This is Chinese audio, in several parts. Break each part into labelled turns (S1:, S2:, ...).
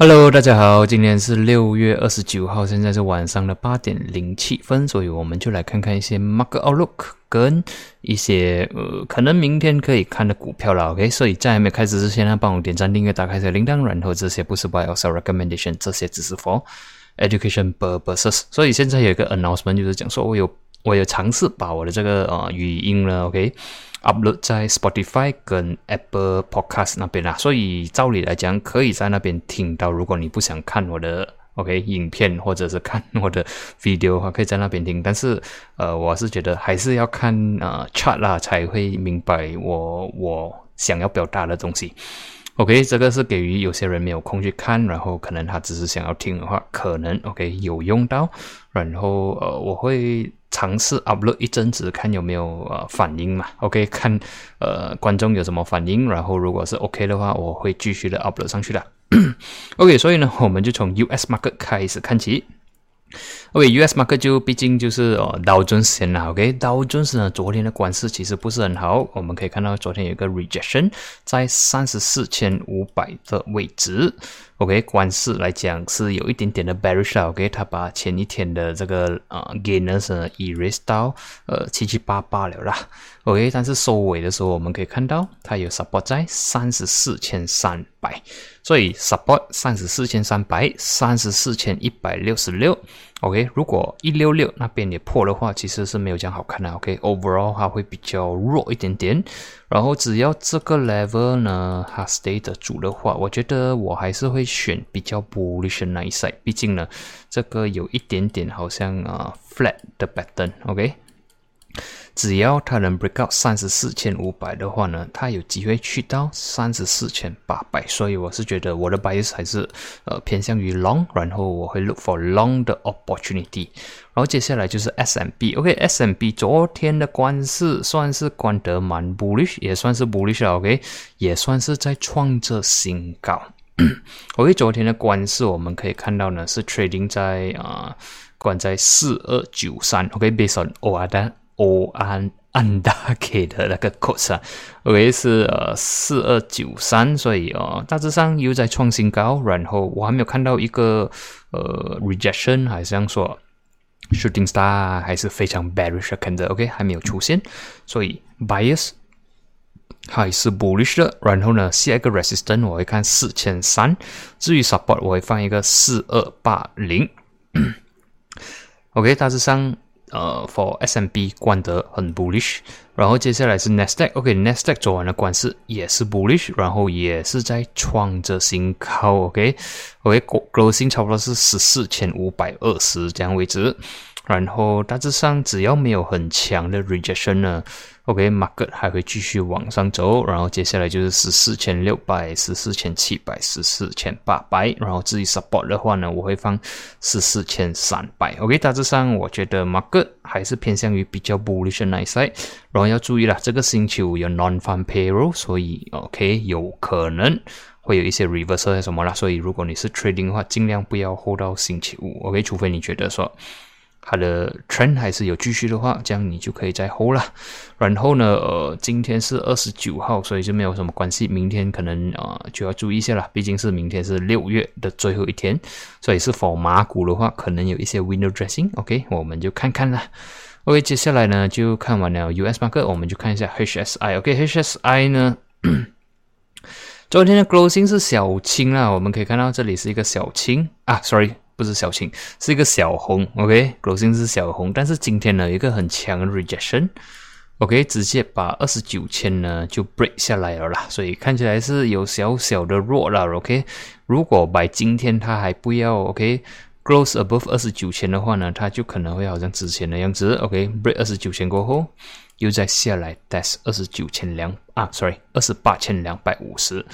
S1: Hello，大家好，今天是六月二十九号，现在是晚上的八点零七分，所以我们就来看看一些 market outlook 跟一些呃可能明天可以看的股票了。OK，所以在还没开始之前呢，帮我点赞、订阅、打开小铃铛，然后这些不是 buy or sell recommendation，这些只是 for education purposes。所以现在有一个 announcement，就是讲说我有我有尝试把我的这个呃语音呢，OK。upload 在 Spotify 跟 Apple Podcast 那边啦，所以照理来讲，可以在那边听到。如果你不想看我的 OK 影片，或者是看我的 video 的话，可以在那边听。但是，呃，我是觉得还是要看呃 chat 啦，才会明白我我想要表达的东西。OK，这个是给予有些人没有空去看，然后可能他只是想要听的话，可能 OK 有用到。然后呃，我会。尝试 upload 一阵子，看有没有呃反应嘛？OK，看呃观众有什么反应，然后如果是 OK 的话，我会继续的 upload 上去的。OK，所以呢，我们就从 US market 开始看起。OK，US market 就毕竟就是哦道琼斯先啦。OK，道琼斯呢昨天的关势其实不是很好，我们可以看到昨天有一个 rejection 在三十四千五百的位置。OK，关市来讲是有一点点的 bearish。OK，他把前一天的这个呃 gainers 呢 erase 到呃七七八八了啦。OK，但是收尾的时候我们可以看到它有 support 在三十四千三百，所以 support 三十四千三百，三十四千一百六十六。OK，如果一六六那边也破的话，其实是没有这样好看的。OK，overall 它会比较弱一点点。然后只要这个 level 呢，它 stay 得住的话，我觉得我还是会选比较 bullish 那一 side。毕竟呢，这个有一点点好像啊 flat 的 pattern。OK。只要它能 break out 三十四千五百的话呢，它有机会去到三十四千八百，所以我是觉得我的 bias 还是呃偏向于 long，然后我会 look for long 的 opportunity。然后接下来就是 S M B，OK，S M B 昨天的关市算是关得蛮 bullish，也算是 bullish OK，也算是在创着新高。OK，昨天的关市我们可以看到呢是 trading 在啊关在四二九三，OK，based on O R 的。O 安安达给的那个 code 啊，OK 是呃四二九三，所以哦大致上又在创新高，然后我还没有看到一个呃 rejection，还是像说 shooting star 还是非常 bearish 看的，OK 还没有出现，所以 bias 还是 bullish 的，然后呢下一个 resistance 我会看四千三，至于 support 我会放一个四二八零，OK 大致上。呃，for S M B 关得很 bullish，然后接下来是 Nasdaq，OK，Nasdaq 昨晚的关市也是 bullish，然后也是在创着新高，OK，OK，closing 差不多是十四千五百二十这样位置，然后大致上只要没有很强的 rejection 呢。OK，market 还会继续往上走，然后接下来就是十四千六百、十四千七百、十四千八百，然后至于 support 的话呢，我会放十四千三百。OK，大致上我觉得 market 还是偏向于比较 bullish 那一 side，然后要注意了，这个星期五有 non-farm payroll，所以 OK 有可能会有一些 reversal 什么啦，所以如果你是 trading 的话，尽量不要 hold 到星期五。OK，除非你觉得说。它的 trend 还是有继续的话，这样你就可以再 hold 了。然后呢，呃，今天是二十九号，所以就没有什么关系。明天可能啊就要注意一下了，毕竟是明天是六月的最后一天，所以是否马股的话，可能有一些 window dressing。OK，我们就看看啦。OK，接下来呢就看完了 US market，我们就看一下 HSI。OK，HSI 呢，昨天的 closing 是小青啦，我们可以看到这里是一个小青啊，sorry。不是小青，是一个小红，OK，closing 是小红，但是今天呢，有一个很强的 rejection，OK，直接把二十九千呢就 break 下来了啦，所以看起来是有小小的弱了，OK，如果把今天它还不要，OK，close above 二十九千的话呢，它就可能会好像之前的样子，OK，break 二十九千过后又再下来 test 二十九千两啊，sorry，二十八千两百五十。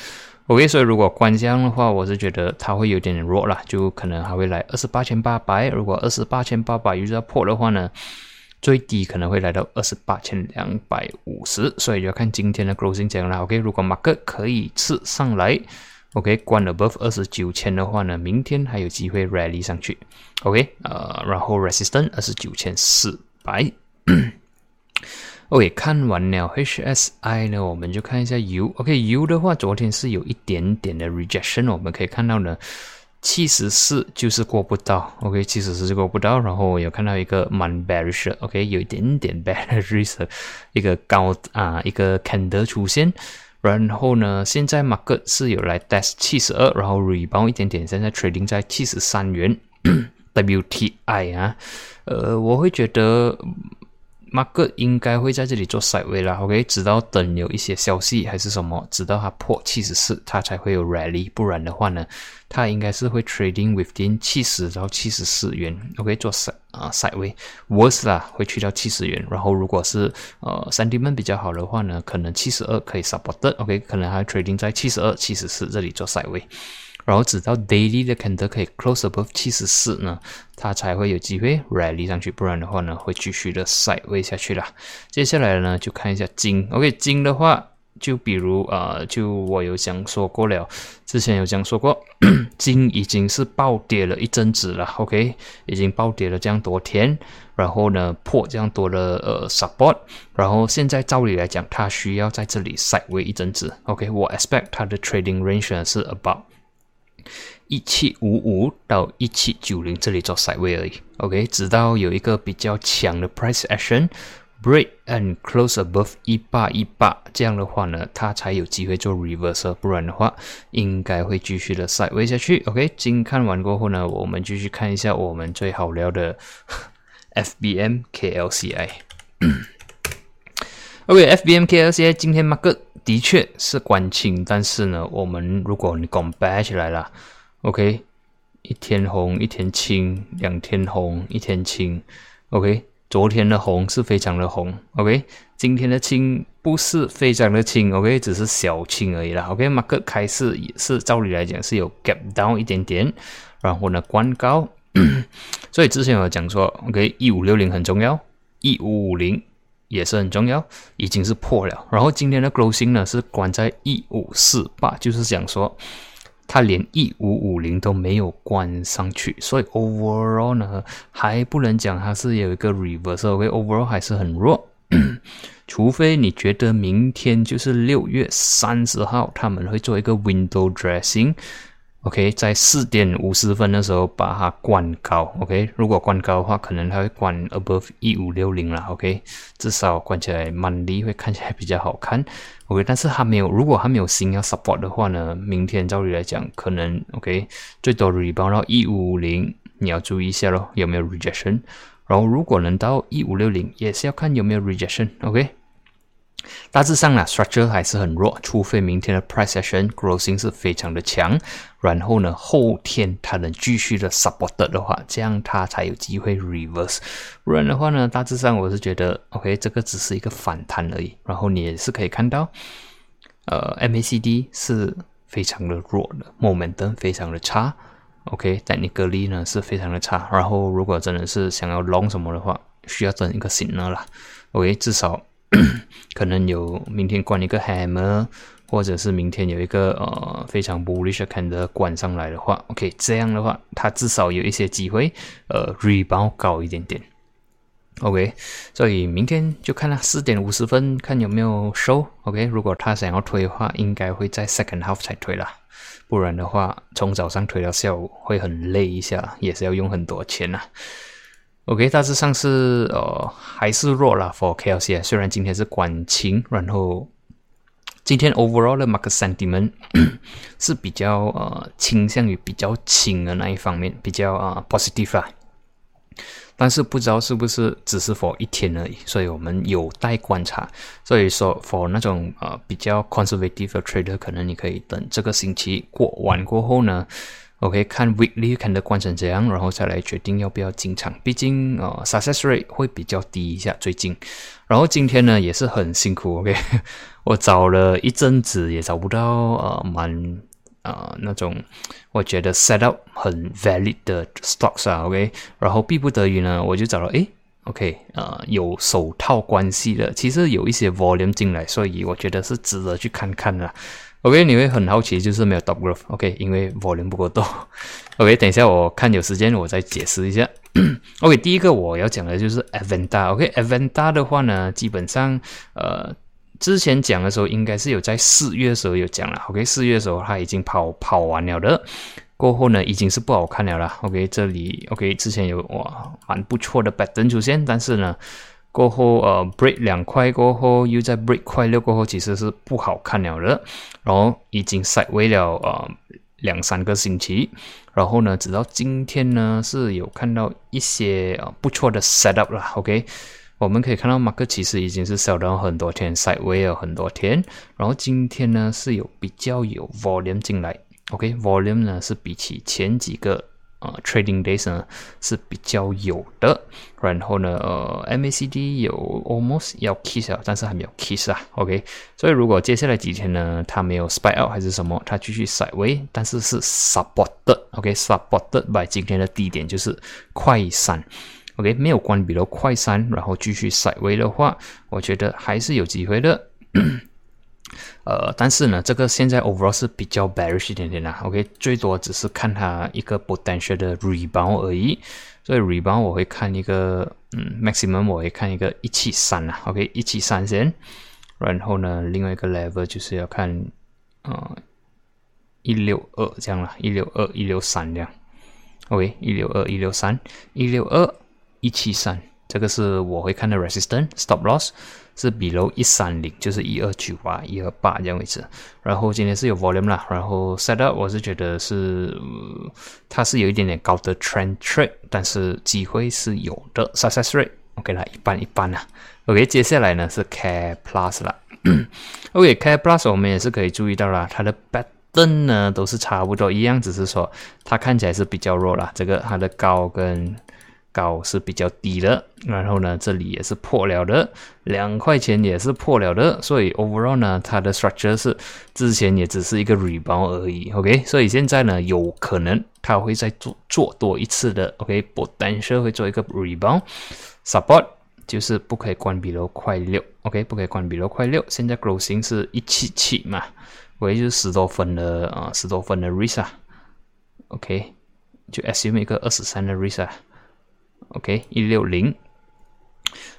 S1: OK，所以如果关箱的话，我是觉得它会有点弱啦，就可能还会来二十八千八百。如果二十八千八百遇到破的话呢，最低可能会来到二十八千两百五十。所以就要看今天的 closing 怎样了。OK，如果马克可以刺上来，OK，关 above 二十九千的话呢，明天还有机会 rally 上去。OK，呃，然后 resistance 二十九千四百。OK，看完了 HSI 呢，我们就看一下 U。OK，U 的话，昨天是有一点点的 rejection，我们可以看到呢，七十四就是过不到。OK，七十四就过不到，然后有看到一个蛮 bearish。OK，有一点点 bearish，一个高啊一个 candle 出现。然后呢，现在 market 是有来 test 七十二，然后 rebound 一点点，现在 trading 在七十三元 WTI 啊。呃，我会觉得。Market 应该会在这里做 side way 啦，OK，直到等有一些消息还是什么，直到它破七十四，它才会有 rally，不然的话呢，它应该是会 trading within 七十到七十四元，OK，做 sid 啊 side way，worse 啦，会去到七十元，然后如果是呃 sentiment 比较好的话呢，可能七十二可以 support，OK，可能还 trading 在七十二、七十四这里做 side way。然后直到 daily 的 candle 可以 close above 七十四呢，它才会有机会 rally 上去，不然的话呢，会继续的 side 位下去了。接下来呢，就看一下金。OK，金的话，就比如呃，就我有讲说过了，之前有讲说过，金已经是暴跌了一阵子了。OK，已经暴跌了这样多天，然后呢破这样多的呃 support，然后现在照理来讲，它需要在这里 side way 一阵子。OK，我 expect 它的 trading range 是 about。一七五五到一七九零这里做 side way 而已，OK，直到有一个比较强的 price action break and close above 一八一八，这样的话呢，它才有机会做 reversal，不然的话，应该会继续的 side way 下去。OK，今看完过后呢，我们继续看一下我们最好聊的 FBM KLCI。OK，FBM KLCI 今天 mark 的确是关清，但是呢，我们如果你讲 bad 起来了。OK，一天红一天青，两天红一天青。OK，昨天的红是非常的红。OK，今天的青不是非常的青。OK，只是小青而已啦。OK，马克开市也是照理来讲是有 gap down 一点点，然后呢关高。所以之前有讲说，OK，一五六零很重要，一五五零也是很重要，已经是破了。然后今天的 closing 呢是关在一五四八，就是讲说。它连一五五零都没有关上去，所以 overall 呢还不能讲它是有一个 reversal，OK，overall 还是很弱，除非你觉得明天就是六月三十号他们会做一个 window dressing。OK，在四点五十分的时候把它关高。OK，如果关高的话，可能它会关 above 一五六零了。OK，至少关起来满力会看起来比较好看。OK，但是它没有，如果它没有新要 support 的话呢，明天照理来讲，可能 OK 最多 rebound 到一五五零，你要注意一下咯，有没有 rejection。然后如果能到一五六零，也是要看有没有 rejection。OK。大致上呢，structure 还是很弱，除非明天的 price action growing 是非常的强，然后呢，后天它能继续的 support 的话，这样它才有机会 reverse。不然的话呢，大致上我是觉得，OK，这个只是一个反弹而已。然后你也是可以看到，呃，MACD 是非常的弱的，momentum 非常的差，OK，但你隔离呢是非常的差。然后如果真的是想要 long 什么的话，需要等一个 signal 啦，OK，至少。可能有明天关一个 hammer，或者是明天有一个呃非常 bullish kind 的关上来的话，OK，这样的话它至少有一些机会，呃，rebound 高一点点，OK，所以明天就看它四点五十分看有没有收，OK，如果他想要推的话，应该会在 second half 才推啦，不然的话从早上推到下午会很累一下，也是要用很多钱呐。OK，大致上是呃还是弱了 for KLC 虽然今天是管情，然后今天 overall 的 market sentiment 是比较呃倾向于比较轻的那一方面，比较啊 positive 啊。但是不知道是不是只是 for 一天而已，所以我们有待观察。所以说 for 那种呃比较 conservative trader，可能你可以等这个星期过完过后呢。OK，看 weekly 看的观成怎样，然后再来决定要不要进场。毕竟呃，success rate 会比较低一下最近。然后今天呢也是很辛苦，OK，我找了一阵子也找不到呃蛮呃那种我觉得 set up 很 valid 的 stocks 啊，OK。然后逼不得已呢，我就找了诶 o k 呃有手套关系的，其实有一些 volume 进来，所以我觉得是值得去看看的。OK，你会很好奇，就是没有 top growth。OK，因为 volume 不够多。OK，等一下我看有时间我再解释一下。OK，第一个我要讲的就是 Aventa。OK，Aventa 的话呢，基本上呃。之前讲的时候，应该是有在四月的时候有讲了。OK，四月的时候它已经跑跑完了的，过后呢已经是不好看了啦。OK，这里 OK 之前有哇蛮不错的 pattern 出现，但是呢过后呃 break 两块过后又在 break 块六过后，其实是不好看了的。然后已经 side 位了呃两三个星期，然后呢直到今天呢是有看到一些呃不错的 setup 了。OK。我们可以看到，马克其实已经是 sell 到很多天，side way 有很多天，然后今天呢是有比较有 volume 进来，OK，volume 呢是比起前几个呃 trading days 呢是比较有的，然后呢呃 MACD 有 almost 要 kiss 啊，但是还没有 kiss 啊，OK，所以如果接下来几天呢它没有 spike out 还是什么，它继续 side way，但是是 supported，OK，supported by 今天的低点就是快三。OK，没有关闭了快三，然后继续塞位的话，我觉得还是有机会的。呃，但是呢，这个现在 overall 是比较 bearish 一点点啦。OK，最多只是看它一个 potential 的 rebound 而已。所以 rebound 我会看一个，嗯，maximum 我会看一个一七三啦。OK，一七三先。然后呢，另外一个 level 就是要看，呃，一六二这样啦，一六二、一六三这样。OK，一六二、一六三、一六二。一七三，这个是我会看的 resistance stop loss 是 below 一三零，就是一二九啊，一二八这样位置。然后今天是有 volume 啦，然后 set up 我是觉得是它是有一点点高的 trend trade，但是机会是有的 success rate OK 啦，一般一般啦。OK，接下来呢是 K plus 啦。OK，K plus 我们也是可以注意到啦，它的 pattern 呢都是差不多一样，只是说它看起来是比较弱啦。这个它的高跟高是比较低的，然后呢，这里也是破了的，两块钱也是破了的，所以 overall 呢，它的 structure 是之前也只是一个 rebound 而已，OK，所以现在呢，有可能它会再做做多一次的，OK，不单是会做一个 rebound，support 就是不可以关闭了快六，OK，不可以关闭了快六，现在 growing 是一七七嘛，我也就是十多分的啊，十多分的 risk，OK，就 assume 一个二十三的 risk。OK，一六零，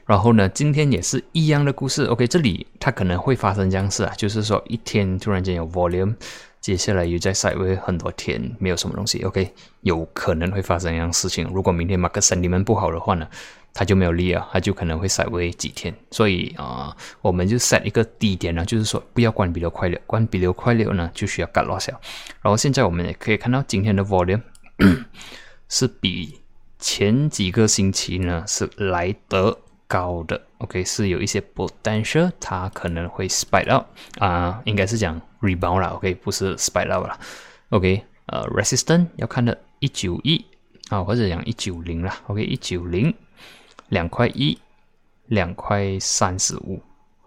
S1: 然后呢，今天也是一样的故事。OK，这里它可能会发生这样事啊，就是说一天突然间有 volume，接下来又在 side 位很多天没有什么东西。OK，有可能会发生一样事情。如果明天 market sentiment 不好的话呢，它就没有力啊，它就可能会 side 位几天。所以啊，我们就 set 一个低点呢，就是说不要关闭流快流，关闭流快流呢就需要干落小。然后现在我们也可以看到今天的 volume 是比。前几个星期呢是来得高的，OK 是有一些 potential，它可能会 spike out 啊，应该是讲 rebound 啦，OK 不是 spike out 啦，OK 呃 resistance 要看的一九一啊或者讲一九零啦，OK 一九零两块一两块三十五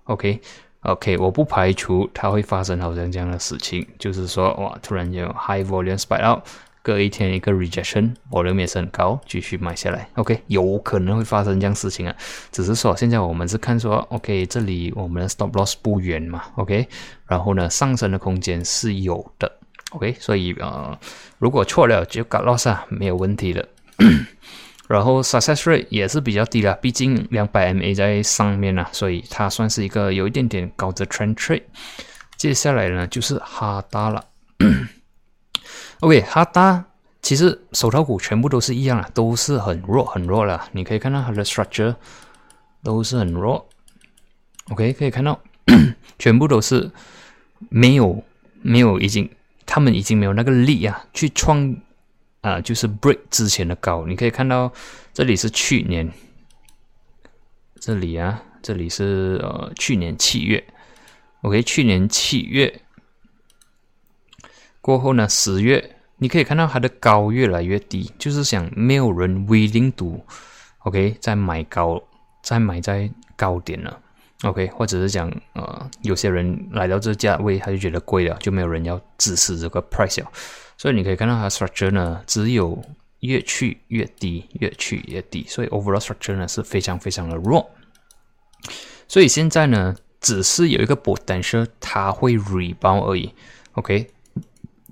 S1: ，OK OK 我不排除它会发生好像这样的事情，就是说哇突然间 high volume spike out。隔一天一个 rejection，我的也是很高，继续买下来。OK，有可能会发生这样事情啊，只是说现在我们是看说，OK，这里我们的 stop loss 不远嘛，OK，然后呢，上升的空间是有的，OK，所以呃，如果错了就 got loss 啊，没有问题的。然后 success rate 也是比较低了，毕竟两百 MA 在上面啊，所以它算是一个有一点点高的 trend trade。接下来呢就是哈达了。OK，哈达其实手套股全部都是一样啊，都是很弱很弱了。你可以看到它的 structure 都是很弱。OK，可以看到全部都是没有没有已经，他们已经没有那个力啊，去创啊，就是 break 之前的高。你可以看到这里是去年，这里啊，这里是呃去年七月。OK，去年七月。过后呢，十月你可以看到它的高越来越低，就是想没有人 willing to，OK，再买高，再买在高点了，OK，或者是讲呃，有些人来到这价位他就觉得贵了，就没有人要支持这个 price 了，所以你可以看到它 structure 呢，只有越去越低，越去越低，所以 overall structure 呢是非常非常的弱，所以现在呢，只是有一个 potential 它会 rebound 而已，OK。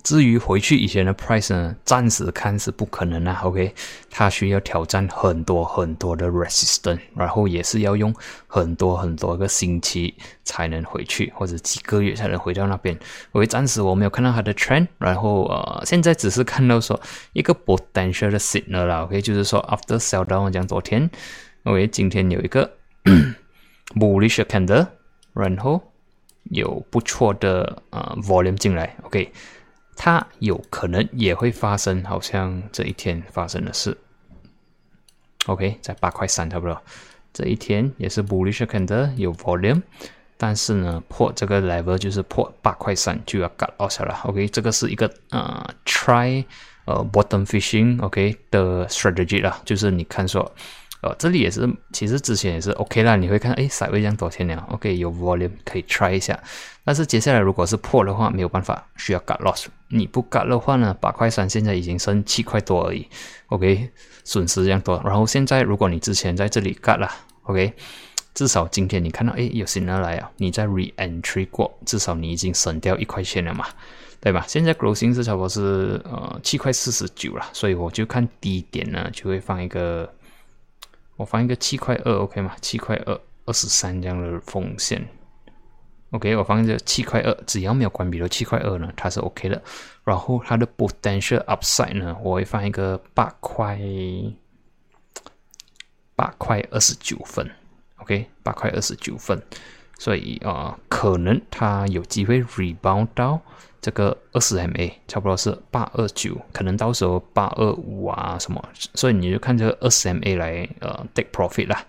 S1: 至于回去以前的 price 呢，暂时看是不可能啊。OK，它需要挑战很多很多的 resistance，然后也是要用很多很多个星期才能回去，或者几个月才能回到那边。OK，暂时我没有看到它的 trend，然后呃，现在只是看到说一个 potential 的 signal 啦。OK，就是说 after sell down，讲昨天，OK，今天有一个 bullish candle，然后有不错的呃 volume 进来。OK。它有可能也会发生，好像这一天发生的事。OK，在八块三差不多，这一天也是 bullish candle 有 volume，但是呢破这个 level 就是破八块三就要 cut off 了。OK，这个是一个呃 try 呃 bottom fishing OK 的 strategy 啦，就是你看说。哦，这里也是，其实之前也是 OK 啦。你会看，哎，稍微这样多天了，OK，有 volume 可以 try 一下。但是接下来如果是破的话，没有办法，需要 cut loss。你不 cut 的话呢，八块三现在已经剩七块多而已，OK，损失这样多。然后现在如果你之前在这里 cut 了，OK，至少今天你看到，哎，有新人来啊，你在 re-entry 过，至少你已经省掉一块钱了嘛，对吧？现在 closing 是差不多是呃七块四十九了，所以我就看低点呢，就会放一个。我放一个七块二，OK 吗？七块二，二十三这样的风险，OK。我放一个七块二，只要没有关闭的七块二呢，它是 OK 的。然后它的 potential upside 呢，我会放一个八块，八块二十九分，OK，八块二十九分。所以啊，可能它有机会 rebound 到。这个二十 MA 差不多是八二九，可能到时候八二五啊什么，所以你就看这个二十 MA 来呃 take profit 啦。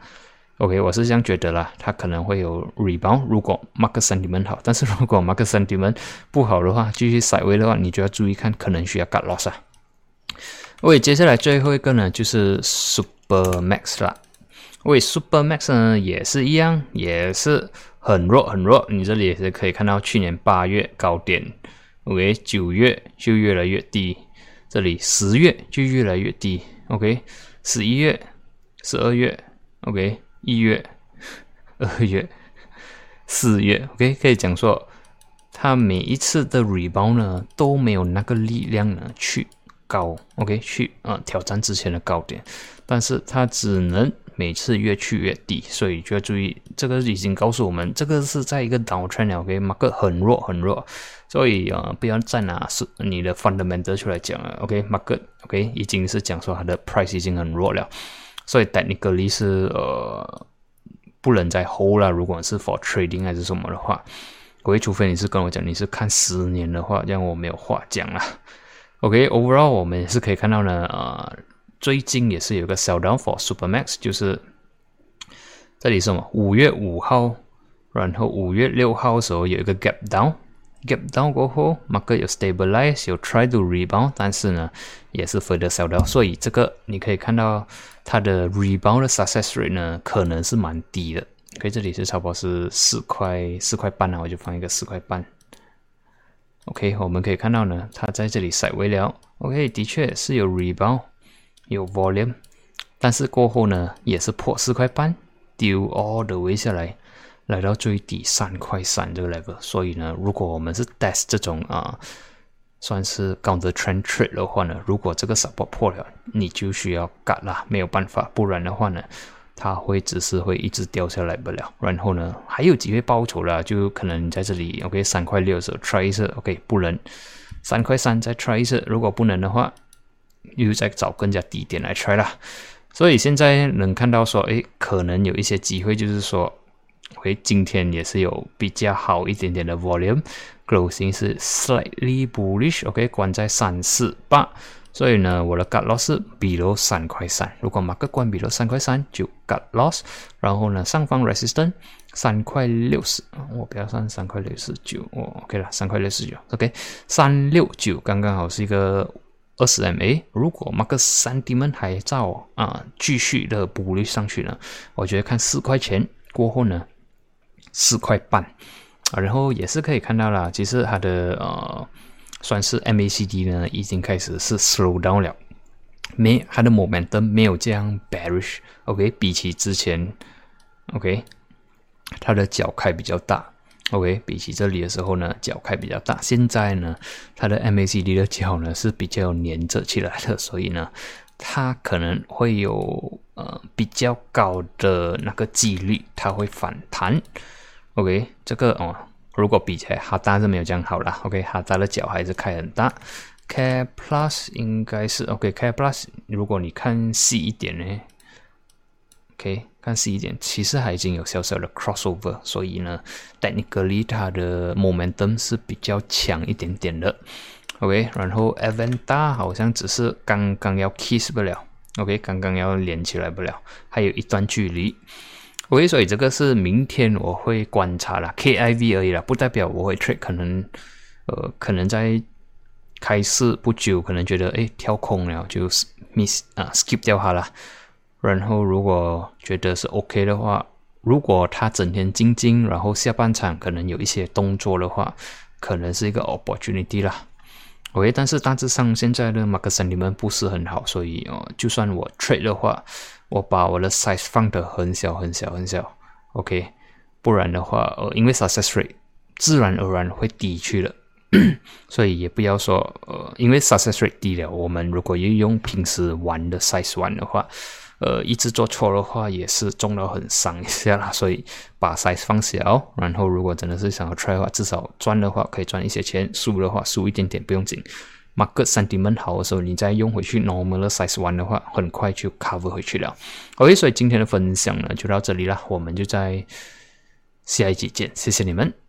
S1: OK，我是这样觉得啦，它可能会有 rebound。如果 market sentiment 好，但是如果 market sentiment 不好的话，继续 s i d e w a y 的话，你就要注意看，可能需要 cut loss 啊。OK，接下来最后一个呢就是 Super Max 啦。喂 Super Max 呢也是一样，也是很弱很弱。你这里也是可以看到去年八月高点。OK，九月就越来越低，这里十月就越来越低。OK，十一月、十二月，OK，一月、二月、四月，OK，可以讲说，它每一次的 rebound 呢都没有那个力量呢去高，OK，去啊挑战之前的高点，但是它只能。每次越去越低，所以就要注意，这个已经告诉我们，这个是在一个 downtrend OK，market 很弱很弱，所以啊，不要再拿是你的 fundamental 出来讲了，OK，market OK 已经是讲说它的 price 已经很弱了，所以 technically 是呃不能再 hold 了。如果是 for trading 还是什么的话，各除非你是跟我讲你是看十年的话，这样我没有话讲了。OK，overall 我们也是可以看到呢，呃。最近也是有个 sell down for Supermax，就是这里是什么？五月五号，然后五月六号的时候有一个 gap down，gap down 过后，market 有 stabilize，有 try to rebound，但是呢，也是 further sell down，所以这个你可以看到它的 rebound 的 success rate 呢，可能是蛮低的。OK，这里是差不多是四块四块半啊，我就放一个四块半。OK，我们可以看到呢，它在这里 s 微了。OK，的确是有 rebound。有 volume，但是过后呢，也是破四块半，丢 all the way 下来，来到最低三块三这个 level。所以呢，如果我们是 test 这种啊，算是 counter trend trade 的话呢，如果这个 support 破了，你就需要 cut 啦，没有办法，不然的话呢，它会只是会一直掉下来不了。然后呢，还有机会报仇了，就可能在这里 OK 三块六的时候 try 一次，OK 不能，三块三再 try 一次，如果不能的话。又在找更加低点来 try 啦，所以现在能看到说，哎，可能有一些机会，就是说，诶，今天也是有比较好一点点的 volume，closing 是 slightly bullish，OK，关在三四八，所以呢，我的 g u t loss 比如三块三，如果马克关比如三块三就 g u t loss，然后呢，上方 resistance 三块六十，我不要算三块六十九，我 OK 了，三块六十九，OK，三六九刚刚好是一个。二十 MA，如果马克三 D 们还照啊继续的补率上去呢，我觉得看四块钱过后呢，四块半啊，然后也是可以看到了，其实它的呃算是 MACD 呢已经开始是 slow down 了，没它的 momentum 没有这样 bearish，OK，比起之前，OK，它的脚开比较大。OK，比起这里的时候呢，脚开比较大。现在呢，它的 MACD 的脚呢是比较粘着起来的，所以呢，它可能会有呃比较高的那个几率它会反弹。OK，这个哦，如果比起来哈达是没有这样好啦。OK，哈达的脚还是开很大。Care Plus 应该是 OK，Care Plus 如果你看细一点呢，OK，看细一点，其实还已经有小小的 crossover，所以呢，technical 它的 momentum 是比较强一点点的。OK，然后 Aventa 好像只是刚刚要 kiss 不了，OK，刚刚要连起来不了，还有一段距离。OK，所以这个是明天我会观察了，KIV 而已啦，不代表我会 trade，可能呃，可能在开市不久，可能觉得诶跳空了，就 miss 啊 skip 掉它了。然后如果觉得是 OK 的话，如果他整天静静，然后下半场可能有一些动作的话，可能是一个 opportunity 啦。OK，但是大致上现在的 market sentiment 不是很好，所以哦，就算我 trade 的话。我把我的 size 放得很小很小很小，OK，不然的话，呃，因为 success rate 自然而然会低去了，所以也不要说，呃，因为 success rate 低了，我们如果要用平时玩的 size 玩的话，呃，一直做错的话也是中了很伤一下啦，所以把 size 放小，然后如果真的是想要 try 的话，至少赚的话可以赚一些钱，输的话输一点点不用紧。market sentiment 好的时候，你再用回去 normal size one 的话，很快就 cover 回去了。OK，所以今天的分享呢就到这里了，我们就在下一集见，谢谢你们。